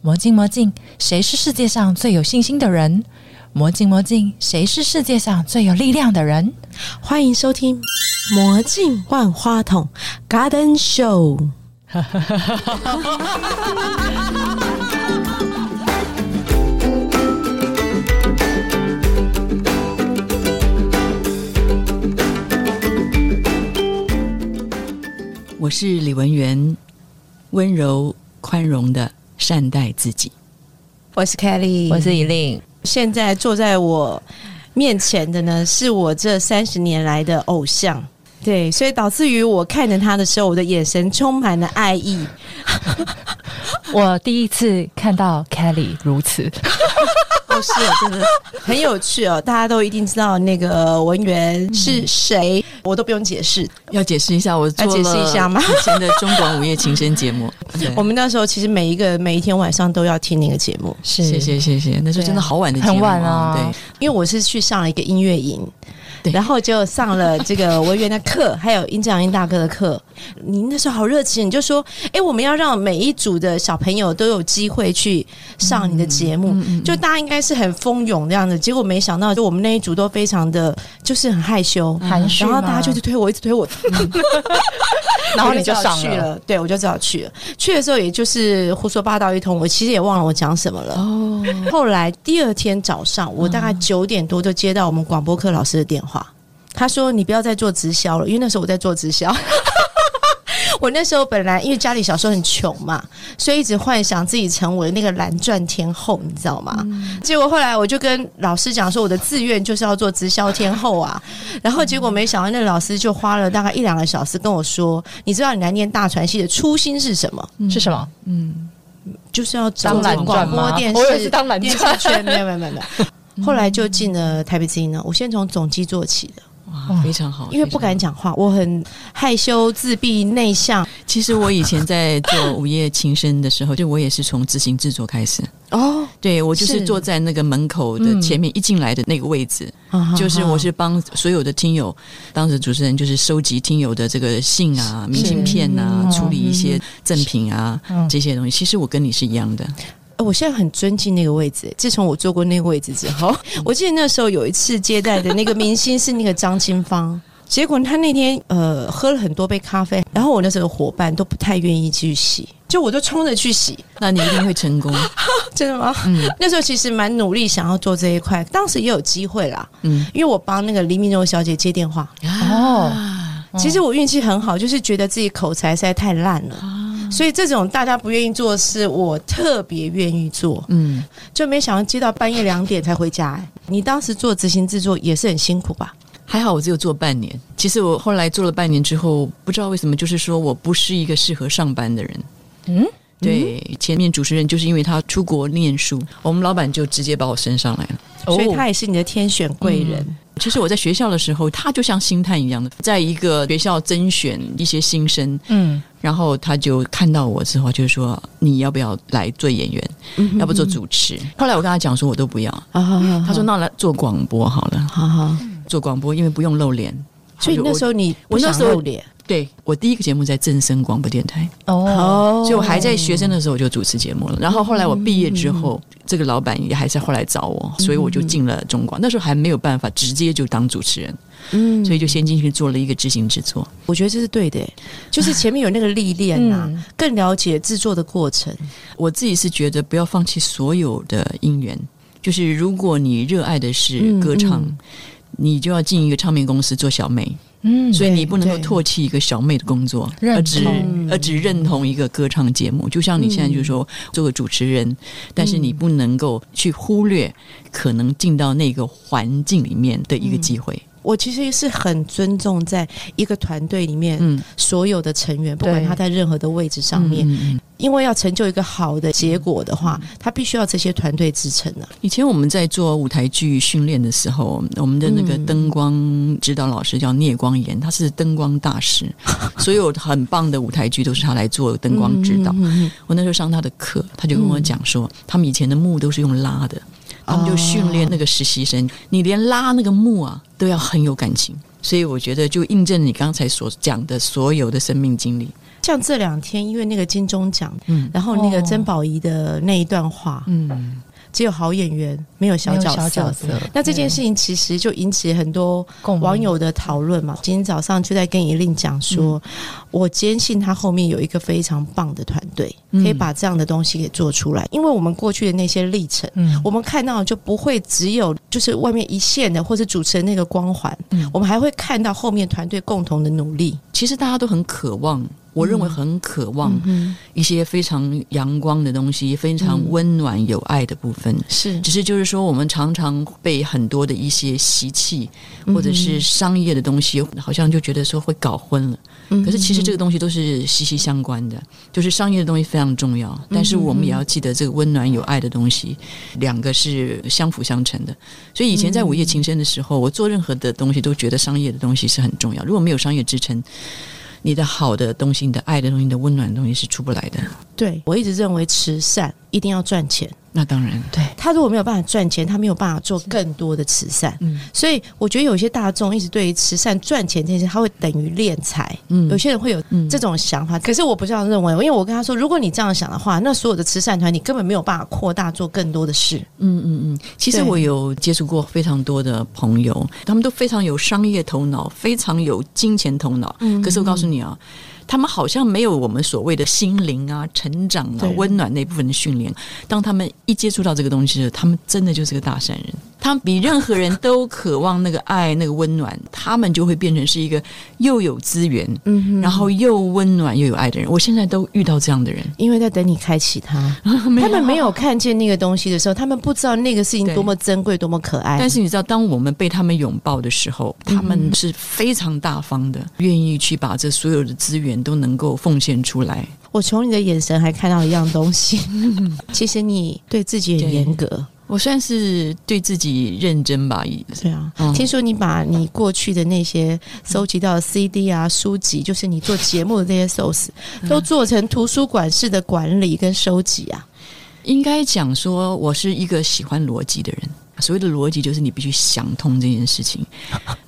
魔镜魔镜，谁是世界上最有信心的人？魔镜魔镜，谁是世界上最有力量的人？欢迎收听《魔镜万花筒》Garden Show。我是李文源，温柔宽容的善待自己。我是 Kelly，我是依令。现在坐在我面前的呢，是我这三十年来的偶像。对，所以导致于我看着他的时候，我的眼神充满了爱意。我第一次看到 Kelly 如此。哦，是，真的很有趣哦！大家都一定知道那个文员是谁，我都不用解释。要解释一下，我要解释一下吗？以前的中广午夜情深节目，我们那时候其实每一个每一天晚上都要听那个节目。是，谢谢谢谢，那时候真的好晚的节目，很晚啊。对，因为我是去上了一个音乐营。然后就上了这个文员的课，还有殷志阳殷大哥的课。你那时候好热情，你就说：“哎，我们要让每一组的小朋友都有机会去上你的节目。”就大家应该是很蜂拥这样的，结果没想到，就我们那一组都非常的就是很害羞，含蓄，然后大家就是推我，一直推我，然后 你就上去了。对，我就只好去了。去的时候也就是胡说八道一通，我其实也忘了我讲什么了。哦。后来第二天早上，我大概九点多就接到我们广播课老师的电话。他说：“你不要再做直销了，因为那时候我在做直销。我那时候本来因为家里小时候很穷嘛，所以一直幻想自己成为那个蓝钻天后，你知道吗？结果后来我就跟老师讲说，我的志愿就是要做直销天后啊。然后结果没想到，那个老师就花了大概一两个小时跟我说：，你知道你来念大传系的初心是什么？是什么？嗯，就是要当蓝广播电视，我也是当蓝钻，没有没有没有。后来就进了台北之音呢。我先从总机做起的。”哇，非常好！因为不敢讲话，我很害羞、自闭、内向。其实我以前在做午夜情深的时候，就我也是从执行制作开始。哦，对我就是坐在那个门口的前面，一进来的那个位置，就是我是帮所有的听友，当时主持人就是收集听友的这个信啊、明信片啊，处理一些赠品啊这些东西。其实我跟你是一样的。我现在很尊敬那个位置。自从我坐过那个位置之后，我记得那时候有一次接待的那个明星是那个张清芳，结果他那天呃喝了很多杯咖啡，然后我那时候伙伴都不太愿意去洗，就我就冲着去洗。那你一定会成功，真的吗？嗯，那时候其实蛮努力想要做这一块，当时也有机会啦。嗯，因为我帮那个黎明柔小姐接电话。哦，其实我运气很好，就是觉得自己口才实在太烂了。所以这种大家不愿意做的事，我特别愿意做。嗯，就没想到接到半夜两点才回家。你当时做执行制作也是很辛苦吧？还好我只有做半年。其实我后来做了半年之后，不知道为什么，就是说我不是一个适合上班的人。嗯，对，前面主持人就是因为他出国念书，我们老板就直接把我升上来了。所以他也是你的天选贵人。其实我在学校的时候，他就像星探一样的，在一个学校甄选一些新生，嗯，然后他就看到我之后，就是说你要不要来做演员，要不做主持？后来我跟他讲说，我都不要。他说那来做广播好了，好好做广播，因为不用露脸。所以那时候你我那时候露脸。对我第一个节目在正声广播电台哦，所以我还在学生的时候就主持节目了。然后后来我毕业之后，这个老板也还是后来找我，所以我就进了中广。那时候还没有办法直接就当主持人，嗯，所以就先进去做了一个执行制作。我觉得这是对的，就是前面有那个历练呐，更了解制作的过程。我自己是觉得不要放弃所有的因缘，就是如果你热爱的是歌唱，你就要进一个唱片公司做小妹。嗯，所以你不能够唾弃一个小妹的工作，而只而只认同一个歌唱节目。就像你现在就是说做个主持人，但是你不能够去忽略可能进到那个环境里面的一个机会。我其实是很尊重在一个团队里面所有的成员，不管他在任何的位置上面，因为要成就一个好的结果的话，他必须要这些团队支撑的。以前我们在做舞台剧训练的时候，我们的那个灯光指导老师叫聂光炎，他是灯光大师，所有很棒的舞台剧都是他来做灯光指导。我那时候上他的课，他就跟我讲说，他们以前的幕都是用拉的。他们就训练那个实习生，你连拉那个木啊都要很有感情，所以我觉得就印证你刚才所讲的所有的生命经历。像这两天因为那个金钟奖，嗯，然后那个曾宝仪的那一段话，嗯。只有好演员，没有小角色。那这件事情其实就引起很多网友的讨论嘛。今天早上就在跟一令讲说，我坚信他后面有一个非常棒的团队，可以把这样的东西给做出来。因为我们过去的那些历程，我们看到就不会只有就是外面一线的或者主持人那个光环，我们还会看到后面团队共同的努力。其实大家都很渴望。我认为很渴望一些非常阳光的东西，非常温暖有爱的部分。是，只是就是说，我们常常被很多的一些习气或者是商业的东西，好像就觉得说会搞混了。可是其实这个东西都是息息相关的，就是商业的东西非常重要，但是我们也要记得这个温暖有爱的东西，两个是相辅相成的。所以以前在午夜情深的时候，我做任何的东西都觉得商业的东西是很重要，如果没有商业支撑。你的好的东西，你的爱的东西，你的温暖的东西是出不来的。对我一直认为慈善一定要赚钱。那当然，对他如果没有办法赚钱，他没有办法做更多的慈善。嗯，所以我觉得有些大众一直对于慈善赚钱这件事，他会等于敛财。嗯，有些人会有这种想法，可是我不这样认为，因为我跟他说，如果你这样想的话，那所有的慈善团你根本没有办法扩大做更多的事。嗯嗯嗯，其实我有接触过非常多的朋友，他们都非常有商业头脑，非常有金钱头脑。嗯，可是我告诉你啊。他们好像没有我们所谓的心灵啊、成长啊、温暖那部分的训练。当他们一接触到这个东西的时候，他们真的就是个大善人。他们比任何人都渴望那个爱、那个温暖，他们就会变成是一个又有资源，嗯，然后又温暖又有爱的人。我现在都遇到这样的人，因为在等你开启他。他们没有看见那个东西的时候，他们不知道那个事情多么珍贵、多么可爱。但是你知道，当我们被他们拥抱的时候，他们是非常大方的，愿意去把这所有的资源都能够奉献出来。我从你的眼神还看到一样东西，其实你对自己很严格。我算是对自己认真吧，对啊。听说你把你过去的那些收集到的 CD 啊、书籍，就是你做节目的这些 source，都做成图书馆式的管理跟收集啊。应该讲说，我是一个喜欢逻辑的人。所谓的逻辑就是你必须想通这件事情，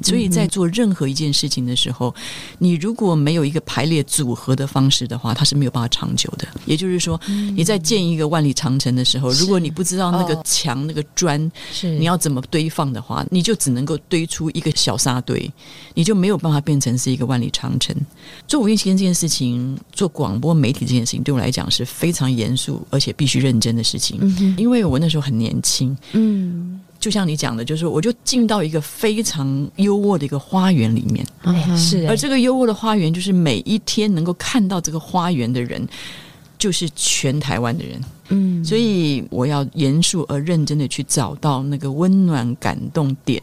所以在做任何一件事情的时候，你如果没有一个排列组合的方式的话，它是没有办法长久的。也就是说，你在建一个万里长城的时候，如果你不知道那个墙、那个砖是你要怎么堆放的话，你就只能够堆出一个小沙堆，你就没有办法变成是一个万里长城。做五月期间这件事情，做广播媒体这件事情，对我来讲是非常严肃而且必须认真的事情，因为我那时候很年轻，嗯。就像你讲的，就是我就进到一个非常优渥的一个花园里面，是，而这个优渥的花园，就是每一天能够看到这个花园的人，就是全台湾的人。嗯，所以我要严肃而认真的去找到那个温暖感动点，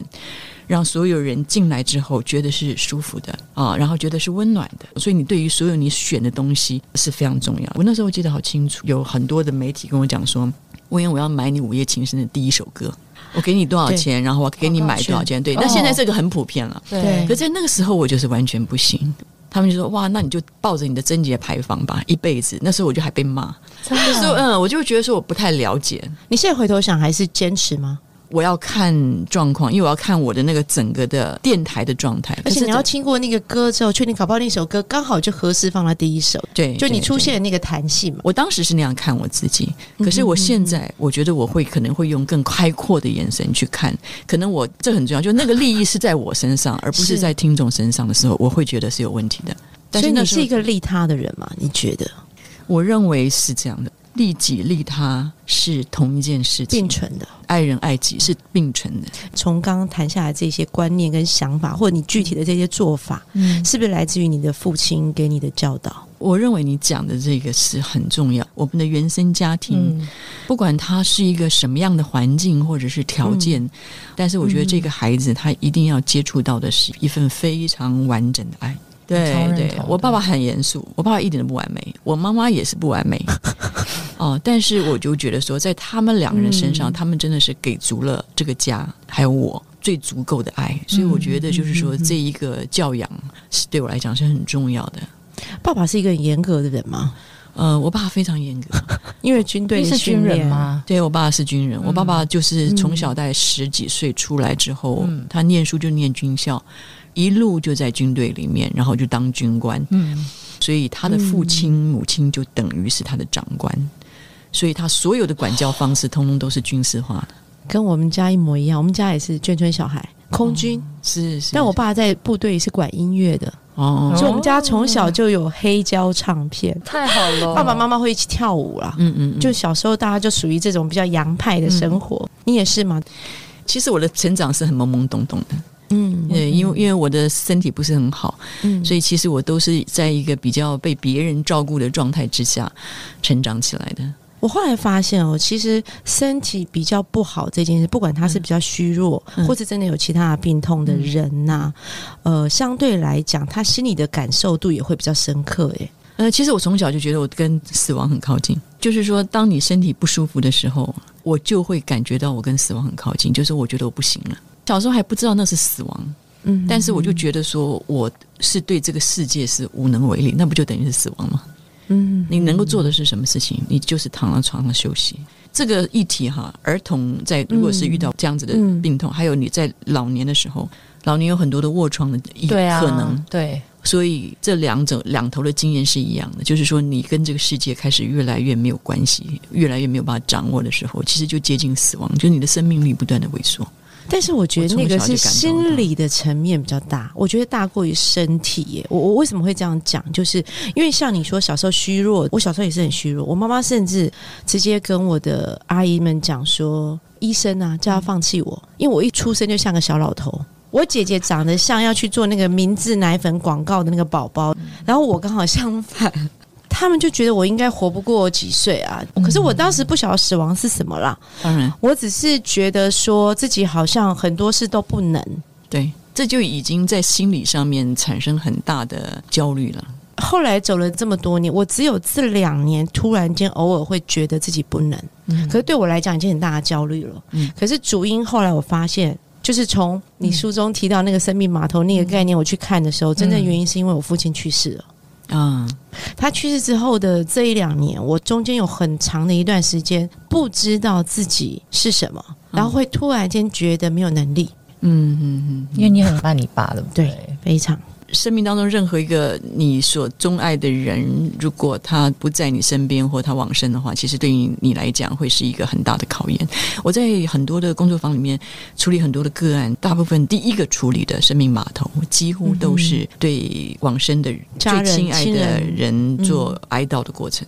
让所有人进来之后觉得是舒服的啊，然后觉得是温暖的。所以你对于所有你选的东西是非常重要。我那时候记得好清楚，有很多的媒体跟我讲说，我因为我要买你午夜情深的第一首歌。我给你多少钱，然后我给你买多少钱？对，那现在这个很普遍了。对，可在那个时候我就是完全不行。他们就说：“哇，那你就抱着你的贞洁牌坊吧，一辈子。”那时候我就还被骂，真的。嗯，我就觉得说我不太了解。你现在回头想，还是坚持吗？我要看状况，因为我要看我的那个整个的电台的状态，而且你要听过那个歌之后，确定搞不好那首歌刚好就合适放在第一首。对，就你出现那个弹性嘛。我当时是那样看我自己，可是我现在我觉得我会可能会用更开阔的眼神去看，可能我这很重要，就那个利益是在我身上，而不是在听众身上的时候，我会觉得是有问题的。所以你是一个利他的人吗？你觉得？我认为是这样的。利己利他是同一件事情，并存的。爱人爱己是并存的。从刚刚谈下来这些观念跟想法，或者你具体的这些做法，嗯，是不是来自于你的父亲给你的教导？我认为你讲的这个是很重要。我们的原生家庭，不管他是一个什么样的环境或者是条件，但是我觉得这个孩子他一定要接触到的是一份非常完整的爱。对对，我爸爸很严肃，我爸爸一点都不完美，我妈妈也是不完美。哦，但是我就觉得说，在他们两个人身上，他们真的是给足了这个家还有我最足够的爱，所以我觉得就是说，这一个教养是对我来讲是很重要的。爸爸是一个很严格的人吗？呃，我爸非常严格，因为军队是军人吗？对我爸是军人，我爸爸就是从小在十几岁出来之后，他念书就念军校。一路就在军队里面，然后就当军官。嗯，所以他的父亲、母亲就等于是他的长官，所以他所有的管教方式通通都是军事化的，跟我们家一模一样。我们家也是眷村小孩，空军是是。但我爸在部队是管音乐的哦，所以我们家从小就有黑胶唱片，太好了。爸爸妈妈会一起跳舞啦，嗯嗯，就小时候大家就属于这种比较洋派的生活。你也是吗？其实我的成长是很懵懵懂懂的。嗯，对，因为因为我的身体不是很好，嗯，所以其实我都是在一个比较被别人照顾的状态之下成长起来的。我后来发现哦，其实身体比较不好这件事，不管他是比较虚弱，或是真的有其他的病痛的人呐，呃，相对来讲，他心里的感受度也会比较深刻。诶，呃，其实我从小就觉得我跟死亡很靠近，就是说，当你身体不舒服的时候，我就会感觉到我跟死亡很靠近，就是我觉得我不行了。小时候还不知道那是死亡，嗯，但是我就觉得说我是对这个世界是无能为力，那不就等于是死亡吗？嗯，你能够做的是什么事情？你就是躺在床上休息。这个议题哈，儿童在如果是遇到这样子的病痛，还有你在老年的时候，老年有很多的卧床的可能，对，所以这两种两头的经验是一样的，就是说你跟这个世界开始越来越没有关系，越来越没有办法掌握的时候，其实就接近死亡，就是你的生命力不断的萎缩。但是我觉得那个是心理的层面比较大，我觉得大过于身体耶。我我为什么会这样讲？就是因为像你说小时候虚弱，我小时候也是很虚弱。我妈妈甚至直接跟我的阿姨们讲说：“医生啊，叫他放弃我，因为我一出生就像个小老头。我姐姐长得像要去做那个明治奶粉广告的那个宝宝，然后我刚好相反。”他们就觉得我应该活不过几岁啊！可是我当时不晓得死亡是什么啦。当然，我只是觉得说自己好像很多事都不能。对，这就已经在心理上面产生很大的焦虑了。后来走了这么多年，我只有这两年突然间偶尔会觉得自己不能。嗯，可是对我来讲已经很大的焦虑了。嗯，可是主因后来我发现，就是从你书中提到那个生命码头那个概念，我去看的时候，真正原因是因为我父亲去世了。啊，他去世之后的这一两年，我中间有很长的一段时间不知道自己是什么，然后会突然间觉得没有能力。嗯嗯嗯，因为你很爱你爸的，对，非常。生命当中任何一个你所钟爱的人，如果他不在你身边或他往生的话，其实对于你来讲会是一个很大的考验。我在很多的工作坊里面处理很多的个案，大部分第一个处理的生命码头，几乎都是对往生的最亲爱的人做哀悼的过程。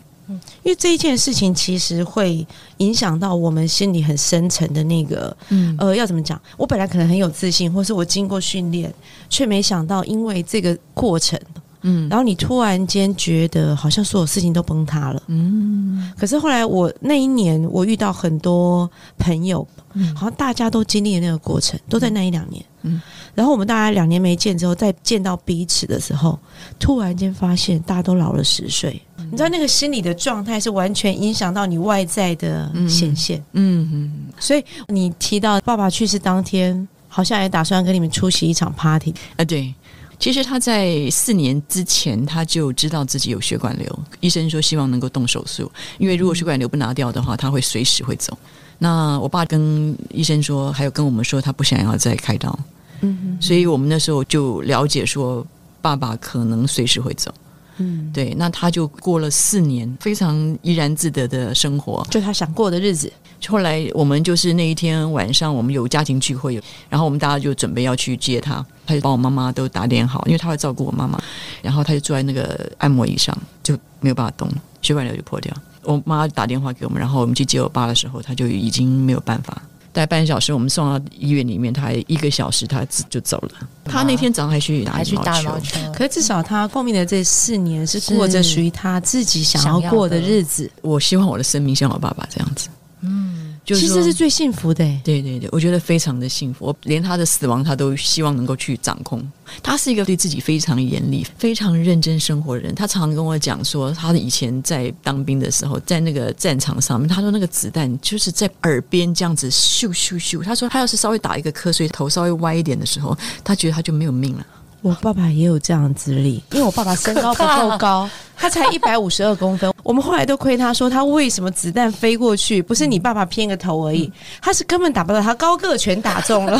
因为这一件事情其实会影响到我们心里很深层的那个，嗯，呃，要怎么讲？我本来可能很有自信，或是我经过训练，却没想到因为这个过程，嗯，然后你突然间觉得好像所有事情都崩塌了，嗯。可是后来我那一年，我遇到很多朋友，嗯好像大家都经历了那个过程，都在那一两年，嗯。然后我们大家两年没见之后，再见到彼此的时候，突然间发现大家都老了十岁。你知道那个心理的状态是完全影响到你外在的显现。嗯嗯。所以你提到爸爸去世当天，好像也打算跟你们出席一场 party 啊？对。其实他在四年之前他就知道自己有血管瘤，医生说希望能够动手术，因为如果血管瘤不拿掉的话，他会随时会走。那我爸跟医生说，还有跟我们说，他不想要再开刀。嗯，所以我们那时候就了解说，爸爸可能随时会走。嗯，对，那他就过了四年非常怡然自得的生活，就他想过的日子。后来我们就是那一天晚上，我们有家庭聚会，然后我们大家就准备要去接他，他就把我妈妈都打点好，因为他会照顾我妈妈。然后他就坐在那个按摩椅上，就没有办法动，血管瘤就破掉。我妈打电话给我们，然后我们去接我爸的时候，他就已经没有办法。待半小时，我们送到医院里面，他还一个小时，他就走了。他那天早上还去还去打羽毛球，可是至少他后面的这四年是过着属于他自己想要过的日子。我希望我的生命像我爸爸这样子。嗯。其实是最幸福的，对对对，我觉得非常的幸福。我连他的死亡，他都希望能够去掌控。他是一个对自己非常严厉、非常认真生活的人。他常常跟我讲说，他以前在当兵的时候，在那个战场上面，他说那个子弹就是在耳边这样子咻咻咻。他说他要是稍微打一个瞌睡，头稍微歪一点的时候，他觉得他就没有命了。我爸爸也有这样资历，因为我爸爸身高不够高，他才一百五十二公分。我们后来都亏他说，他为什么子弹飞过去，不是你爸爸偏个头而已，他是根本打不到，他高个全打中了。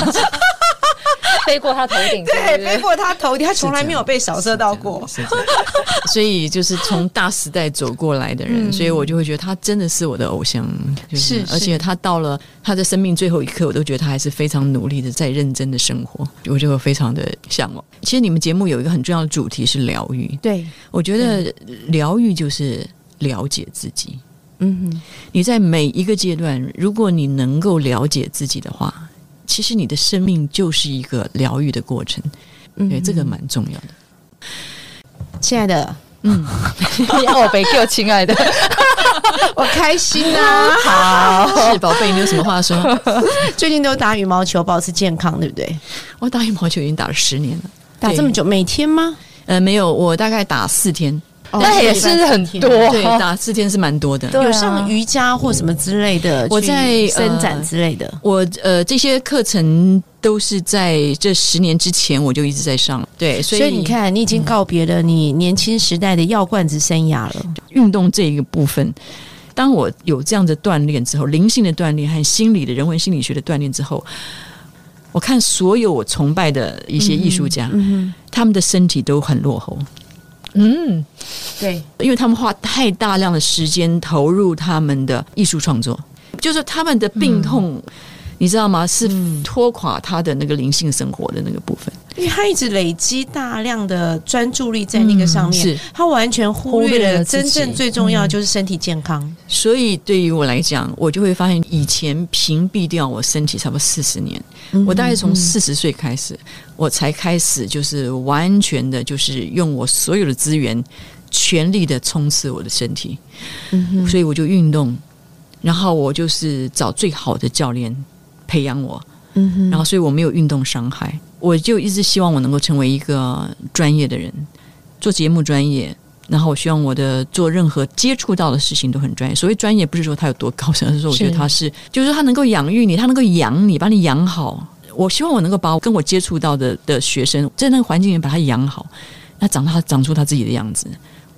飞过他头顶，对，飞过他头顶，他从来没有被扫射到过。所以就是从大时代走过来的人，所以我就会觉得他真的是我的偶像。是，而且他到了他的生命最后一刻，我都觉得他还是非常努力的在认真的生活，我就会非常的向往。其实你们节目有一个很重要的主题是疗愈，对我觉得疗愈就是了解自己。嗯哼，你在每一个阶段，如果你能够了解自己的话，其实你的生命就是一个疗愈的过程。对，这个蛮重要的。亲爱的，嗯，要我被救，亲爱的，我开心啊！好，是宝贝，你有什么话说？最近都打羽毛球，保持健康，对不对？我打羽毛球已经打了十年了，打这么久，每天吗？呃，没有，我大概打四天。那也是很多，对，打四天是蛮多的。有上瑜伽或什么之类的，我在伸展之类的。我呃，这些课程都是在这十年之前我就一直在上。对，所以你看，你已经告别了你年轻时代的药罐子生涯了。运动这一个部分，当我有这样的锻炼之后，灵性的锻炼和心理的人文心理学的锻炼之后，我看所有我崇拜的一些艺术家，他们的身体都很落后。嗯，对，因为他们花太大量的时间投入他们的艺术创作，就是他们的病痛，你知道吗？是拖垮他的那个灵性生活的那个部分。因为他一直累积大量的专注力在那个上面，他完全忽略了真正最重要就是身体健康。所以对于我来讲，我就会发现以前屏蔽掉我身体差不多四十年，我大概从四十岁开始，我才开始就是完全的，就是用我所有的资源，全力的冲刺我的身体。所以我就运动，然后我就是找最好的教练培养我，然后所以我没有运动伤害。我就一直希望我能够成为一个专业的人，做节目专业，然后我希望我的做任何接触到的事情都很专业。所谓专业，不是说他有多高深，而是说我觉得他是，就是说他能够养育你，他能够养你，把你养好。我希望我能够把我跟我接触到的的学生，在那个环境里把他养好，那长他长出他自己的样子。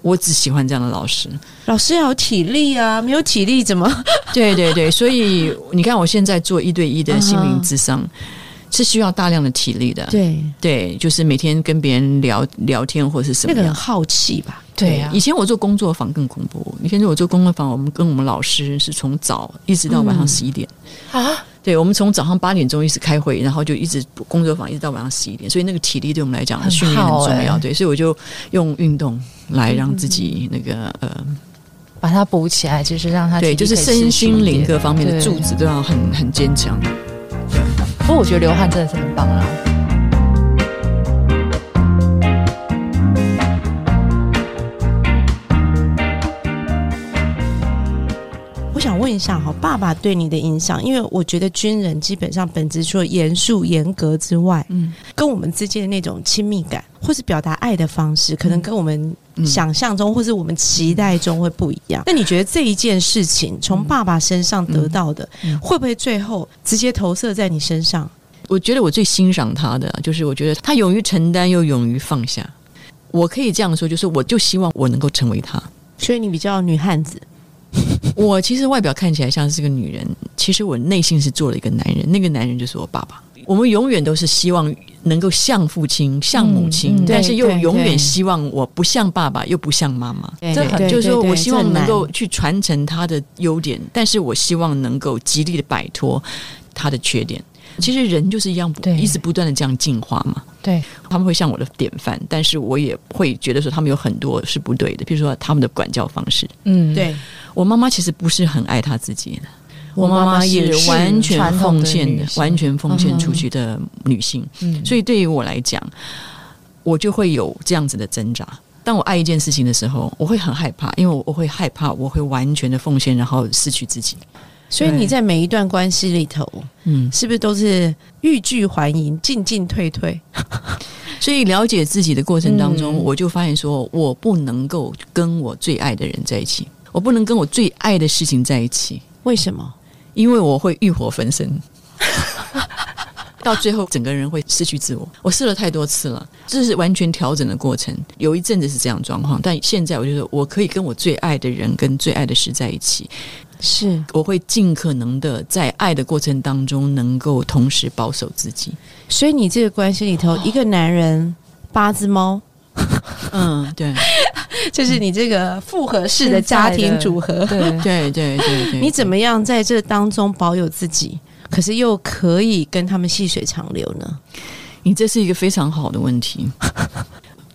我只喜欢这样的老师。老师要有体力啊，没有体力怎么？对对对，所以你看，我现在做一对一的心灵智商。是需要大量的体力的，对对，就是每天跟别人聊聊天或者是什么，那个很好奇吧？对呀。以前我做工作坊更恐怖，以前我做工作坊，我们跟我们老师是从早一直到晚上十一点啊。对，我们从早上八点钟一直开会，然后就一直工作坊一直到晚上十一点，所以那个体力对我们来讲训练很重要。对，所以我就用运动来让自己那个呃，把它补起来，就是让它对，就是身心灵各方面的柱子都要很很坚强。不过我觉得流汗真的是很棒啊！我想问一下哈，爸爸对你的影响，因为我觉得军人基本上本质除了严肃严格之外，嗯，跟我们之间的那种亲密感，或是表达爱的方式，可能跟我们想象中或是我们期待中会不一样。那你觉得这一件事情从爸爸身上得到的，会不会最后直接投射在你身上？我觉得我最欣赏他的，就是我觉得他勇于承担又勇于放下。我可以这样说，就是我就希望我能够成为他。所以你比较女汉子。我其实外表看起来像是个女人，其实我内心是做了一个男人。那个男人就是我爸爸。我们永远都是希望能够像父亲、像母亲，但是又永远希望我不像爸爸，又不像妈妈。这很，就是说我希望能够去传承他的优点，但是我希望能够极力的摆脱他的缺点。其实人就是一样，一直不断的这样进化嘛。对，他们会像我的典范，但是我也会觉得说他们有很多是不对的，比如说他们的管教方式。嗯，对我妈妈其实不是很爱她自己的，我妈妈也是完全奉献的，完全奉献出去的女性。嗯，所以对于我来讲，我就会有这样子的挣扎。当我爱一件事情的时候，我会很害怕，因为我我会害怕我会完全的奉献，然后失去自己。所以你在每一段关系里头，嗯，是不是都是欲拒还迎、进进退退？所以了解自己的过程当中，我就发现说，我不能够跟我最爱的人在一起，我不能跟我最爱的事情在一起。为什么？因为我会欲火焚身，到最后整个人会失去自我。我试了太多次了，这是完全调整的过程。有一阵子是这样状况，但现在我觉得我可以跟我最爱的人、跟最爱的事在一起。是，我会尽可能的在爱的过程当中，能够同时保守自己。所以你这个关系里头，一个男人八只猫，嗯，对，就是你这个复合式的家庭组合。对 对对对对，你怎么样在这当中保有自己，可是又可以跟他们细水长流呢？你这是一个非常好的问题。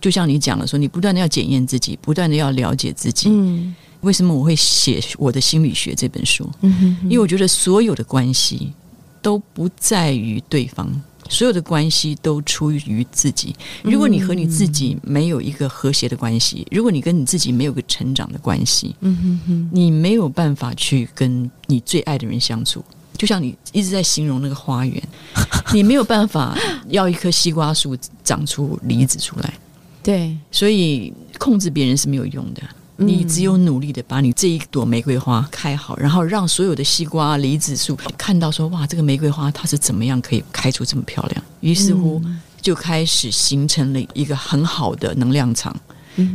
就像你讲的说，你不断的要检验自己，不断的要了解自己。嗯为什么我会写我的心理学这本书？嗯哼因为我觉得所有的关系都不在于对方，所有的关系都出于自己。如果你和你自己没有一个和谐的关系，如果你跟你自己没有个成长的关系，嗯哼哼，你没有办法去跟你最爱的人相处。就像你一直在形容那个花园，你没有办法要一棵西瓜树长出梨子出来，对，所以控制别人是没有用的。你只有努力的把你这一朵玫瑰花开好，然后让所有的西瓜、梨子树看到说哇，这个玫瑰花它是怎么样可以开出这么漂亮，于是乎就开始形成了一个很好的能量场。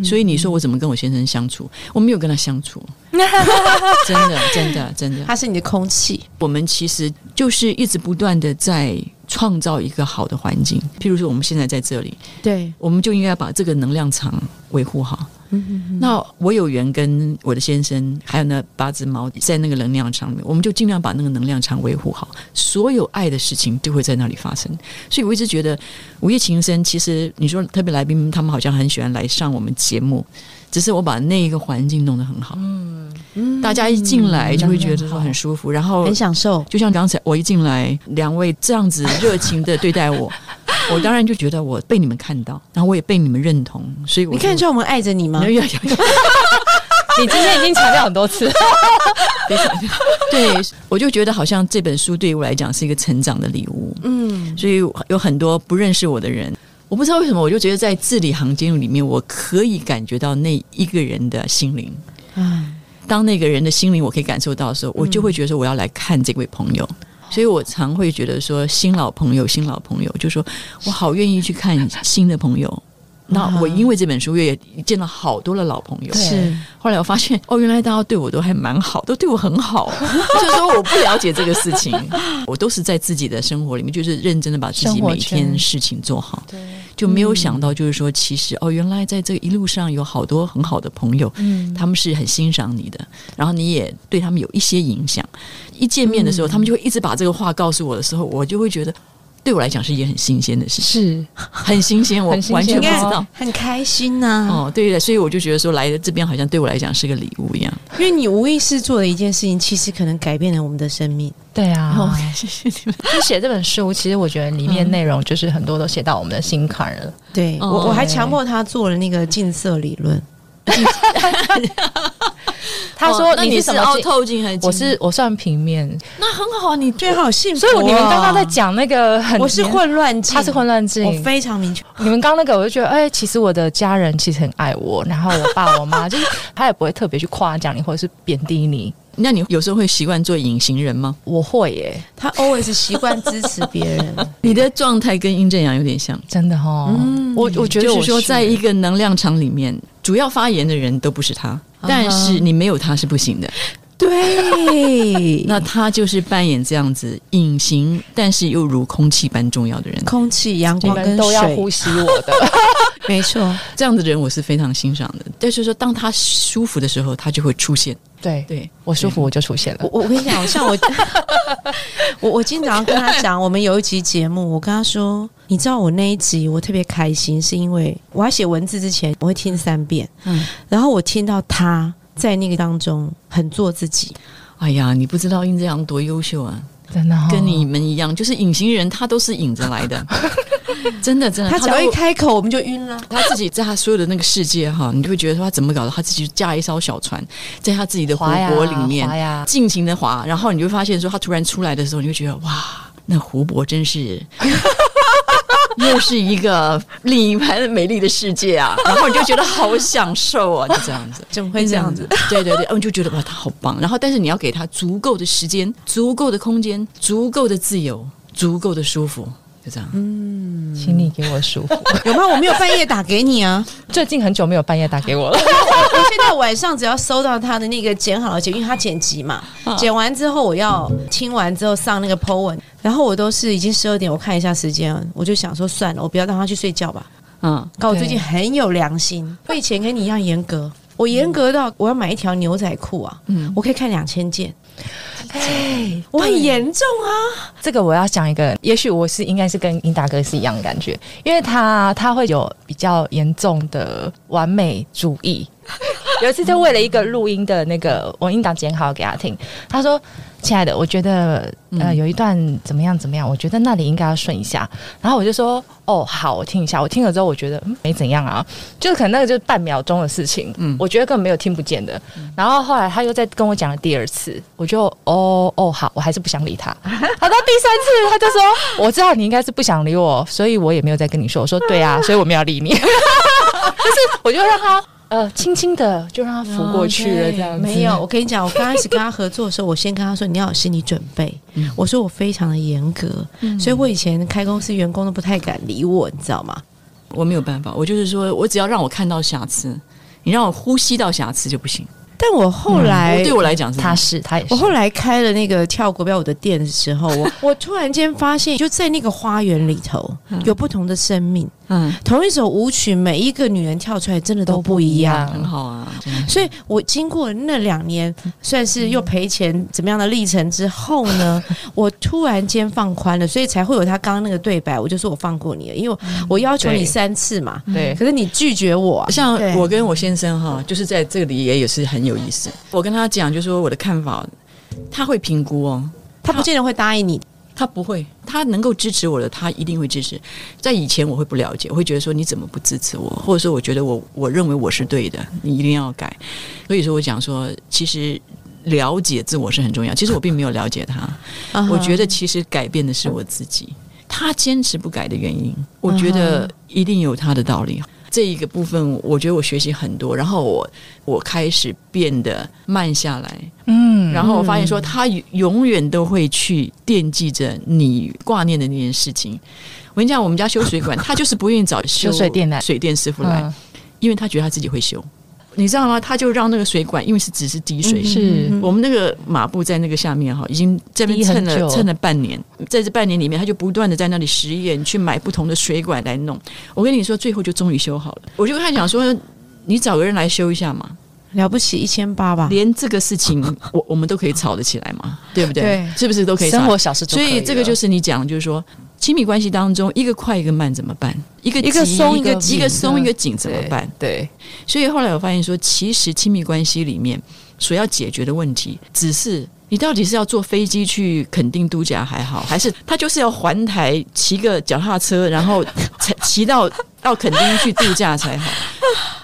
所以你说我怎么跟我先生相处？我没有跟他相处，真的，真的，真的。它是你的空气。我们其实就是一直不断的在创造一个好的环境。譬如说，我们现在在这里，对，我们就应该把这个能量场维护好。那我有缘跟我的先生，还有那八只猫在那个能量场里面，我们就尽量把那个能量场维护好，所有爱的事情就会在那里发生。所以我一直觉得《午夜情深》，其实你说特别来宾他们好像很喜欢来上我们节目，只是我把那一个环境弄得很好，嗯，大家一进来就会觉得说很舒服，然后很享受。就像刚才我一进来，两位这样子热情的对待我，我当然就觉得我被你们看到，然后我也被你们认同，所以我你看出来我们爱着你吗？你今天已经强调很多次，对，我就觉得好像这本书对于我来讲是一个成长的礼物，嗯，所以有很多不认识我的人，我不知道为什么，我就觉得在字里行间里面，我可以感觉到那一个人的心灵。嗯，当那个人的心灵我可以感受到的时候，我就会觉得说我要来看这位朋友。所以我常会觉得说新老朋友，新老朋友，就说我好愿意去看新的朋友。那我因为这本书也见了好多的老朋友，是后来我发现，哦，原来大家对我都还蛮好，都对我很好。就是说我不了解这个事情，我都是在自己的生活里面，就是认真的把自己每天事情做好。就没有想到，就是说，其实哦，原来在这一路上有好多很好的朋友，嗯，他们是很欣赏你的，然后你也对他们有一些影响。一见面的时候，他们就会一直把这个话告诉我的时候，我就会觉得，对我来讲是一件很新鲜的事情，是很新鲜，我完全不知道。很开心呐、哦，对的，所以我就觉得说来的这边好像对我来讲是个礼物一样。因为你无意识做的一件事情，其实可能改变了我们的生命。对啊。哦，谢谢你们。就写这本书，其实我觉得里面内容就是很多都写到我们的心坎了。对、哦我，我还强迫他做了那个近色理论。他说哦那你是凹是什么？透镜还是？我是我算平面，那很好，你最，好幸福、所以你们刚刚在，讲那个很，我是，混乱镜，他是混乱镜，我非常明确。你们刚刚那个，我就觉得，哎，其实我的家人其实很爱我，然后我爸我妈 就是他也不会特别去夸奖你或者是贬低你，那你有时候会习惯做隐形人吗？我会耶，他 always 习惯支持别人，你的状态跟殷正阳有点像，真的哦，我我觉得就是说，在一个能量场里面，主要发言的人都不是他，但是你没有他是不行的。对，那他就是扮演这样子隐形，但是又如空气般重要的人。空气、阳光跟都要，呼吸我的，没错。这样的人我是非常欣赏的。但是说，当他舒服的时候，他就会出现。对对我舒服我就出现了我，我我跟你讲，像我，我我今早上跟他讲，我们有一集节目，我跟他说，你知道我那一集我特别开心，是因为我要写文字之前，我会听三遍，嗯，然后我听到他在那个当中很做自己，哎呀，你不知道殷正阳多优秀啊！真的、哦、跟你们一样，就是隐形人，他都是隐着来的。真的，真的，他只要一开口，我们就晕了。他自己在他所有的那个世界哈，你就会觉得说他怎么搞的？他自己就驾一艘小船，在他自己的湖泊里面尽情的划，然后你就会发现说，他突然出来的时候，你就觉得哇，那湖泊真是。又是一个另一番美丽的世界啊，然后你就觉得好享受啊，就这样子，怎么会这样子？对对对，嗯，就觉得哇，他好棒。然后，但是你要给他足够的时间、足够的空间、足够的自由、足够的舒服，就这样。嗯，请你给我舒服。有吗？我没有半夜打给你啊。最近很久没有半夜打给我了。我现在晚上只要收到他的那个剪好了剪，因为他剪辑嘛，剪完之后我要听完之后上那个 po 文，然后我都是已经十二点，我看一下时间，我就想说算了，我不要让他去睡觉吧。嗯，可我最近很有良心，我以前跟你一样严格，我严格到我要买一条牛仔裤啊，嗯，我可以看两千件。哎，我很严重啊！这个我要讲一个，也许我是应该是跟英达哥是一样的感觉，因为他他会有比较严重的完美主义。有一次就为了一个录音的那个，我音档剪好给他听，他说。亲爱的，我觉得呃有一段怎么样怎么样，我觉得那里应该要顺一下。然后我就说哦好，我听一下。我听了之后，我觉得没怎样啊，就可能那个就是半秒钟的事情，嗯，我觉得根本没有听不见的。然后后来他又在跟我讲了第二次，我就哦哦好，我还是不想理他。好到第三次，他就说我知道你应该是不想理我，所以我也没有再跟你说。我说对啊，所以我没有理你。就是我就让他。呃，轻轻的就让他浮过去了，这样子。没有，我跟你讲，我刚开始跟他合作的时候，我先跟他说你要有心理准备。我说我非常的严格，所以我以前开公司员工都不太敢理我，你知道吗？我没有办法，我就是说我只要让我看到瑕疵，你让我呼吸到瑕疵就不行。但我后来对我来讲，他是他也是。我后来开了那个跳国标舞的店的时候，我我突然间发现，就在那个花园里头，有不同的生命。嗯，同一首舞曲，每一个女人跳出来真的都不一样，很好啊。所以我经过那两年算是又赔钱怎么样的历程之后呢，我突然间放宽了，所以才会有他刚刚那个对白。我就说我放过你了，因为我要求你三次嘛，对，可是你拒绝我。像我跟我先生哈，就是在这里也也是很有意思。我跟他讲，就说我的看法，他会评估哦，他不见得会答应你。他不会，他能够支持我的，他一定会支持。在以前我会不了解，我会觉得说你怎么不支持我，或者说我觉得我我认为我是对的，你一定要改。所以说我讲说，其实了解自我是很重要。其实我并没有了解他，我觉得其实改变的是我自己。他坚持不改的原因，我觉得一定有他的道理。这一个部分，我觉得我学习很多，然后我我开始变得慢下来，嗯，然后我发现说他永远都会去惦记着你挂念的那件事情。我跟你讲，我们家修水管，他就是不愿意找修水电的水电师傅来，因为他觉得他自己会修。你知道吗？他就让那个水管，因为是只是滴水，是我们那个马步在那个下面哈，已经这边蹭了蹭了半年，在这半年里面，他就不断的在那里实验，去买不同的水管来弄。我跟你说，最后就终于修好了。我就跟他讲说，你找个人来修一下嘛，了不起一千八吧？连这个事情，我我们都可以吵得起来嘛，对不对？是不是都可以？生活小事，所以这个就是你讲，就是说。亲密关系当中，一个快一个慢怎么办？一个一个松一个一个松一个紧怎么办？对，所以后来我发现说，其实亲密关系里面所要解决的问题，只是你到底是要坐飞机去垦丁度假还好，还是他就是要环台骑个脚踏车，然后 才骑到到垦丁去度假才好？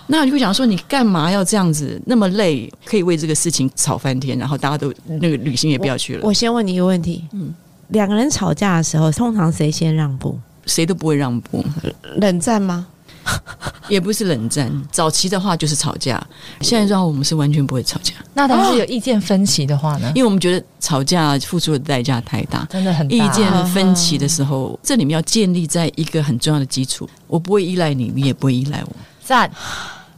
那你会想说，你干嘛要这样子那么累？可以为这个事情吵翻天，然后大家都那个旅行也不要去了。我先问你一个问题，嗯。两个人吵架的时候，通常谁先让步？谁都不会让步。冷战吗？也不是冷战。早期的话就是吵架，现在的话我们是完全不会吵架。那但是有意见分歧的话呢？因为我们觉得吵架付出的代价太大，真的很大。意见分歧的时候，这里面要建立在一个很重要的基础：我不会依赖你，你也不会依赖我。赞。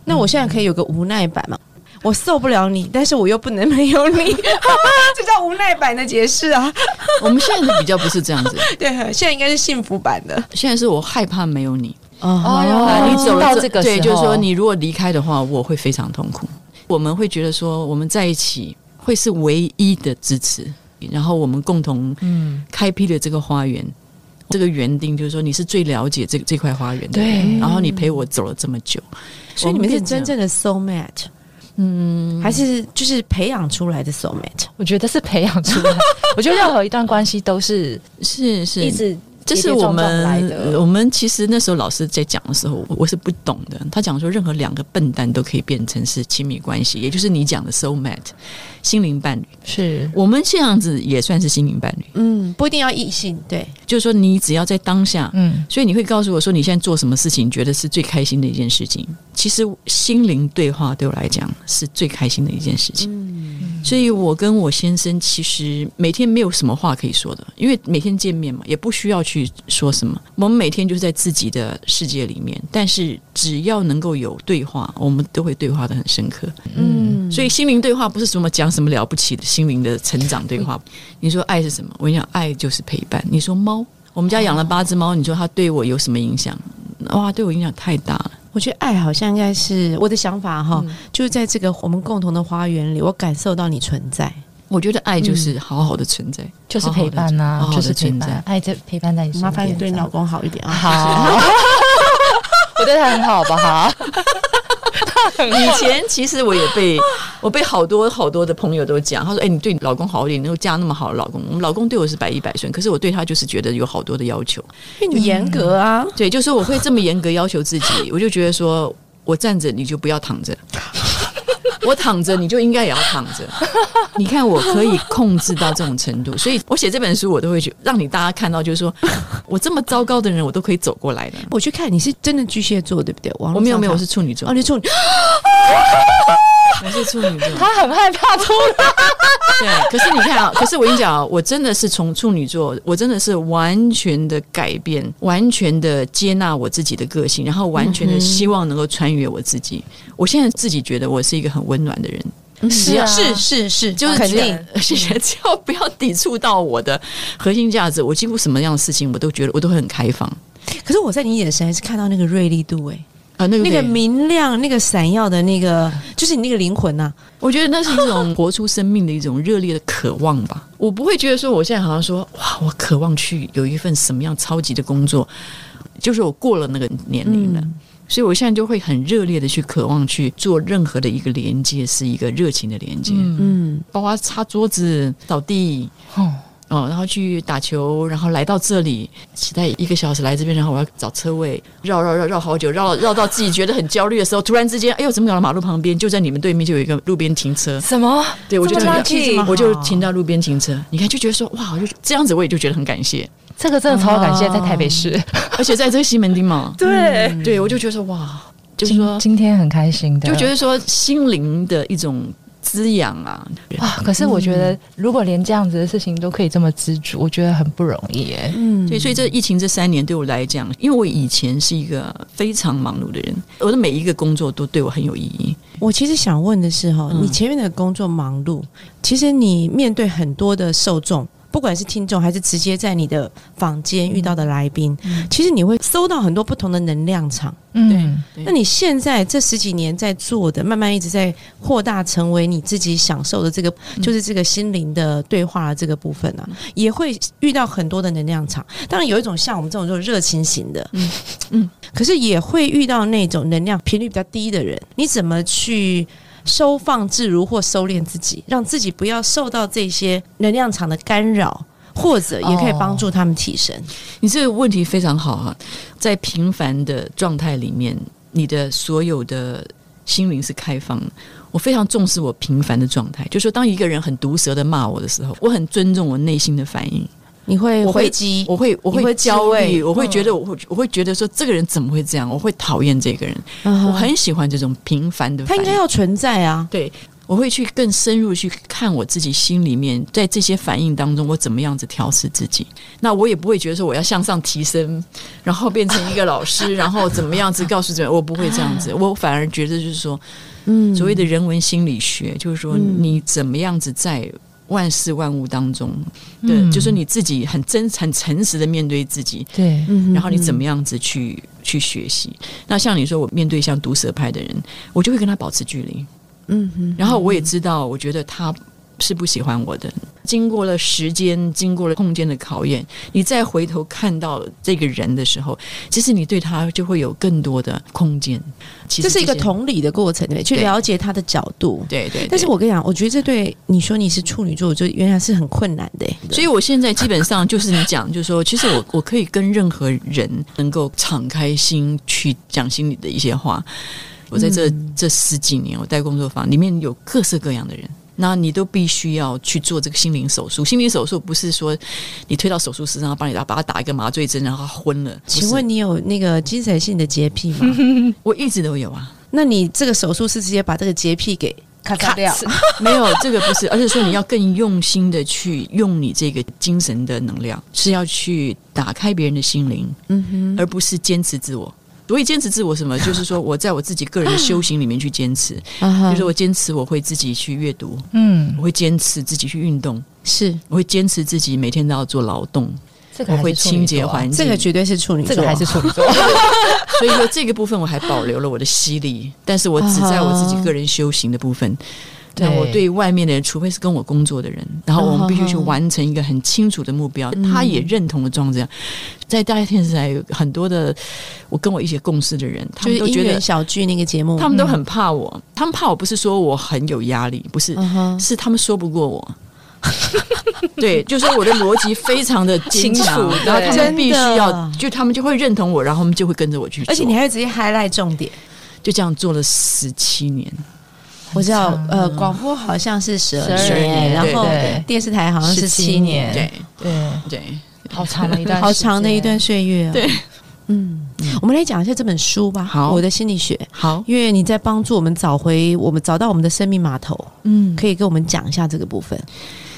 那我现在可以有个无奈版吗？我受不了你，但是我又不能没有你，这叫无奈版的解释啊。我们现在比较不是这样子，对，现在应该是幸福版的。现在是我害怕没有你哦，你走到这个对，就是说你如果离开的话，我会非常痛苦。我们会觉得说我们在一起会是唯一的支持，然后我们共同嗯开辟了这个花园，这个园丁就是说你是最了解这这块花园的，对，然后你陪我走了这么久，所以你们是真正的 soul mate。嗯，还是就是培养出来的 soul mate，我觉得是培养出来。我觉得任何一段关系都是是是。一直，这是我们我们其实那时候老师在讲的时候，我是不懂的。他讲说，任何两个笨蛋都可以变成是亲密关系，也就是你讲的 soul mate。心灵伴侣是我们这样子也算是心灵伴侣，嗯，不一定要异性，对，就是说你只要在当下，嗯，所以你会告诉我说你现在做什么事情，觉得是最开心的一件事情。其实心灵对话对我来讲是最开心的一件事情，嗯，所以我跟我先生其实每天没有什么话可以说的，因为每天见面嘛，也不需要去去说什么。我们每天就是在自己的世界里面，但是只要能够有对话，我们都会对话的很深刻。嗯，所以心灵对话不是什么讲什么了不起的心灵的成长对话。你说爱是什么？我跟你讲，爱就是陪伴。你说猫，我们家养了八只猫，你说它对我有什么影响？哇，对我影响太大了。我觉得爱好像应该是我的想法哈，就是在这个我们共同的花园里，我感受到你存在。我觉得爱就是好好的存在，就是陪伴呐，就是存在，爱在陪伴在你身边。麻烦你对你老公好一点啊！好，我对他很好，好不好？以前其实我也被我被好多好多的朋友都讲，他说：“哎，你对你老公好一点，能够嫁那么好的老公。”我们老公对我是百依百顺，可是我对他就是觉得有好多的要求，你严格啊。对，就是我会这么严格要求自己，我就觉得说我站着你就不要躺着。我躺着，你就应该也要躺着。你看，我可以控制到这种程度，所以我写这本书，我都会去让你大家看到，就是说我这么糟糕的人，我都可以走过来的。我去看你是真的巨蟹座，对不对？我没有没有，我是处女座。哦，你处女。我是处女座，他很害怕处女。对，可是你看啊，可是我跟你讲啊，我真的是从处女座，我真的是完全的改变，完全的接纳我自己的个性，然后完全的希望能够穿越我自己。我现在自己觉得我是一个很温暖的人。是啊，是是是，就是肯定，谢谢。只要不要抵触到我的核心价值，我几乎什么样的事情我都觉得我都会很开放。可是我在你眼神还是看到那个锐利度，哎。啊，那个那个明亮、那个闪耀的那个，就是你那个灵魂呐。我觉得那是一种活出生命的一种热烈的渴望吧。我不会觉得说，我现在好像说，哇，我渴望去有一份什么样超级的工作，就是我过了那个年龄了，所以我现在就会很热烈的去渴望去做任何的一个连接，是一个热情的连接。嗯，包括擦桌子、扫地。哦，然后去打球，然后来到这里，期待一个小时来这边，然后我要找车位，绕绕绕绕好久，绕绕到自己觉得很焦虑的时候，突然之间，哎呦，怎么搞到马路旁边？就在你们对面就有一个路边停车。什么？对，我就这么我就停到路边停车。你看，就觉得说，哇，就这样子，我也就觉得很感谢。这个真的超感谢，在台北市，而且在这个西门町嘛。对，对我就觉得说，哇，就是说今天很开心的，就觉得说心灵的一种。滋养啊！哇，可是我觉得，如果连这样子的事情都可以这么知足，我觉得很不容易耶。嗯，对，所以这疫情这三年对我来讲，因为我以前是一个非常忙碌的人，我的每一个工作都对我很有意义。我其实想问的是，哈，你前面的工作忙碌，其实你面对很多的受众。不管是听众还是直接在你的房间遇到的来宾，其实你会收到很多不同的能量场。嗯，那你现在这十几年在做的，慢慢一直在扩大，成为你自己享受的这个，就是这个心灵的对话的这个部分啊，也会遇到很多的能量场。当然，有一种像我们这种就是热情型的，嗯嗯，可是也会遇到那种能量频率比较低的人。你怎么去？收放自如或收敛自己，让自己不要受到这些能量场的干扰，或者也可以帮助他们提升。你这个问题非常好啊！在平凡的状态里面，你的所有的心灵是开放的。我非常重视我平凡的状态，就是说，当一个人很毒舌的骂我的时候，我很尊重我内心的反应。你会回击，我会我会焦虑，我会觉得我会我会觉得说这个人怎么会这样？我会讨厌这个人。我很喜欢这种平凡的，他应该要存在啊。对，我会去更深入去看我自己心里面，在这些反应当中，我怎么样子调试自己。那我也不会觉得说我要向上提升，然后变成一个老师，然后怎么样子告诉这，我不会这样子。我反而觉得就是说，嗯，所谓的人文心理学，就是说你怎么样子在。万事万物当中，对，就是你自己很真、很诚实的面对自己，对，然后你怎么样子去去学习？那像你说，我面对像毒蛇派的人，我就会跟他保持距离，嗯哼，然后我也知道，我觉得他。是不喜欢我的。经过了时间，经过了空间的考验，你再回头看到这个人的时候，其实你对他就会有更多的空间。这是一个同理的过程，对，去了解他的角度。对对。但是我跟你讲，我觉得这对你说你是处女座，就原来是很困难的。所以我现在基本上就是你讲，就是说，其实我我可以跟任何人能够敞开心去讲心里的一些话。我在这这十几年，我带工作坊，里面有各式各样的人。那你都必须要去做这个心灵手术。心灵手术不是说你推到手术室上，帮你打，把他打一个麻醉针，然后他昏了。请问你有那个精神性的洁癖吗？我一直都有啊。那你这个手术是直接把这个洁癖给咔咔掉。没有这个不是，而是说你要更用心的去用你这个精神的能量，是要去打开别人的心灵，嗯哼，而不是坚持自我。所以坚持自我什么，就是说我在我自己个人的修行里面去坚持，就是我坚持我会自己去阅读，嗯，我会坚持自己去运动，是。我会坚持自己每天都要做劳动，我会清洁环境，这个绝对是处女座，这个还是处女座。所以说这个部分我还保留了我的犀利，但是我只在我自己个人修行的部分。那我对外面的人，除非是跟我工作的人，然后我们必须去完成一个很清楚的目标，他也认同的状态。在大家电视台有很多的我跟我一起共事的人，他们都觉得小剧那个节目，他们都很怕我。他们怕我不是说我很有压力，不是，是他们说不过我。对，就是我的逻辑非常的 清楚，然后他们必须要，就他们就会认同我，然后他们就会跟着我去。而且你还会直接 highlight 重点，就这样做了十七年。我知道，呃，广播好像是十二年，然后电视台好像是七年，对对。对，好长的一段，好长的一段岁月。对，嗯，我们来讲一下这本书吧。好，我的心理学。好，因为你在帮助我们找回我们找到我们的生命码头。嗯，可以跟我们讲一下这个部分。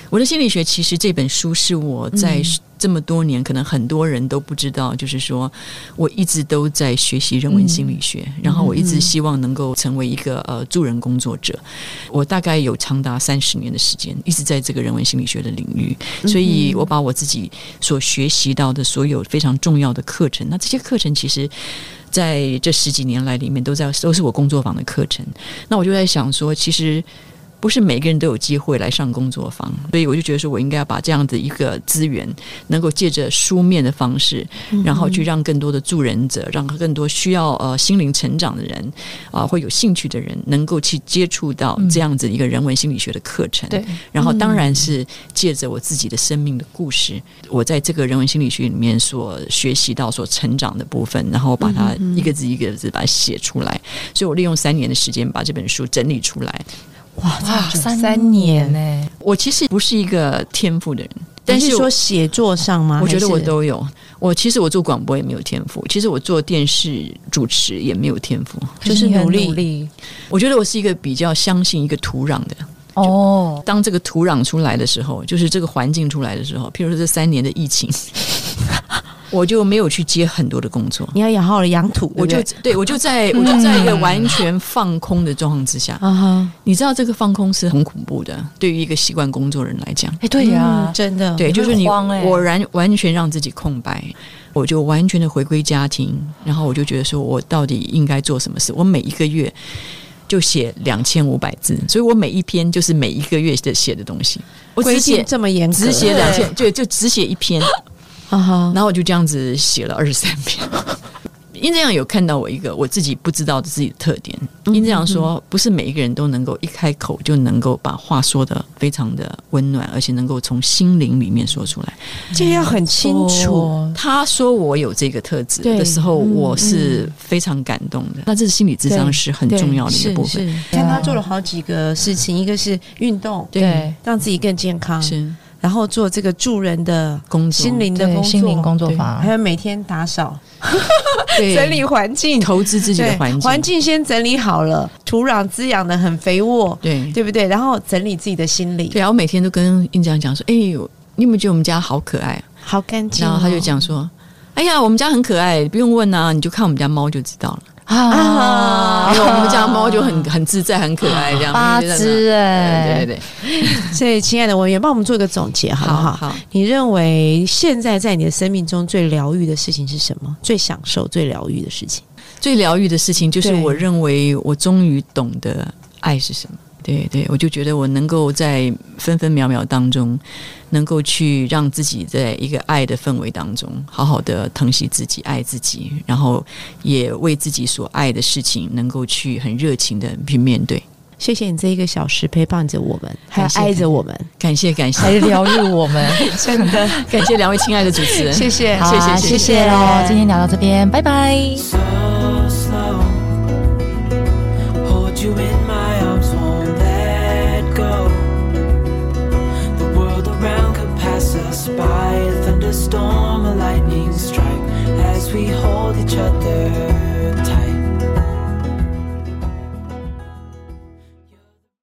我的心理学其实这本书是我在这么多年，可能很多人都不知道，就是说我一直都在学习人文心理学，然后我一直希望能够成为一个呃助人工作者。我大概有长达三十年的时间，一直在这个人文心理学的领域，所以我把我自己所学习到的所有非常重要的课程，那这些课程其实在这十几年来里面都在都是我工作坊的课程。那我就在想说，其实。不是每个人都有机会来上工作坊，所以我就觉得说，我应该要把这样的一个资源，能够借着书面的方式，然后去让更多的助人者，让更多需要呃心灵成长的人啊，会有兴趣的人，能够去接触到这样子一个人文心理学的课程。对，然后当然是借着我自己的生命的故事，我在这个人文心理学里面所学习到、所成长的部分，然后把它一个字一个字把它写出来。所以我利用三年的时间把这本书整理出来。哇哇，三年呢！我其实不是一个天赋的人，但是说写作上吗？我觉得我都有。我其实我做广播也没有天赋，其实我做电视主持也没有天赋，就是努力。我觉得我是一个比较相信一个土壤的。哦，当这个土壤出来的时候，就是这个环境出来的时候，譬如说这三年的疫情。我就没有去接很多的工作。你要养好了养土，我就对我就在我就在一个完全放空的状况之下。你知道这个放空是很恐怖的，对于一个习惯工作人来讲。哎，对呀，真的，对，就是你果然完全让自己空白，我就完全的回归家庭，然后我就觉得说我到底应该做什么事？我每一个月就写两千五百字，所以我每一篇就是每一个月的写的东西。我只写这么严，只写两千，对，就只写一篇。然后我就这样子写了二十三篇。殷正阳有看到我一个我自己不知道的自己的特点。殷正阳说，不是每一个人都能够一开口就能够把话说的非常的温暖，而且能够从心灵里面说出来。这要很清楚。他说我有这个特质的时候，我是非常感动的。那这是心理智商是很重要的一个部分。看他做了好几个事情，一个是运动，对，让自己更健康。是。然后做这个助人的工作，心灵的工作，心灵工作坊，还有每天打扫，整理环境，投资自己的环境，环境先整理好了，土壤滋养的很肥沃，对。对不对？然后整理自己的心理。对啊，我每天都跟印章讲说：“哎呦，你有没有觉得我们家好可爱，好干净？”然后他就讲说：“哎呀，我们家很可爱，不用问啊，你就看我们家猫就知道了。”啊，因为我们家猫就很很自在、很可爱，这样八只哎，对对对。所以，亲爱的文员，帮我们做一个总结，好不好？好。你认为现在在你的生命中最疗愈的事情是什么？最享受、最疗愈的事情？最疗愈的事情就是我认为我终于懂得爱是什么。对对，我就觉得我能够在分分秒秒当中，能够去让自己在一个爱的氛围当中，好好的疼惜自己、爱自己，然后也为自己所爱的事情，能够去很热情的去面对。谢谢你这一个小时陪伴着我们，还爱着我们，感谢感谢，还疗愈我们，真的感谢两位亲爱的主持人，谢谢。谢谢谢谢喽，今天聊到这边，拜拜。by thunderstorm, a lightning strike as we hold each other.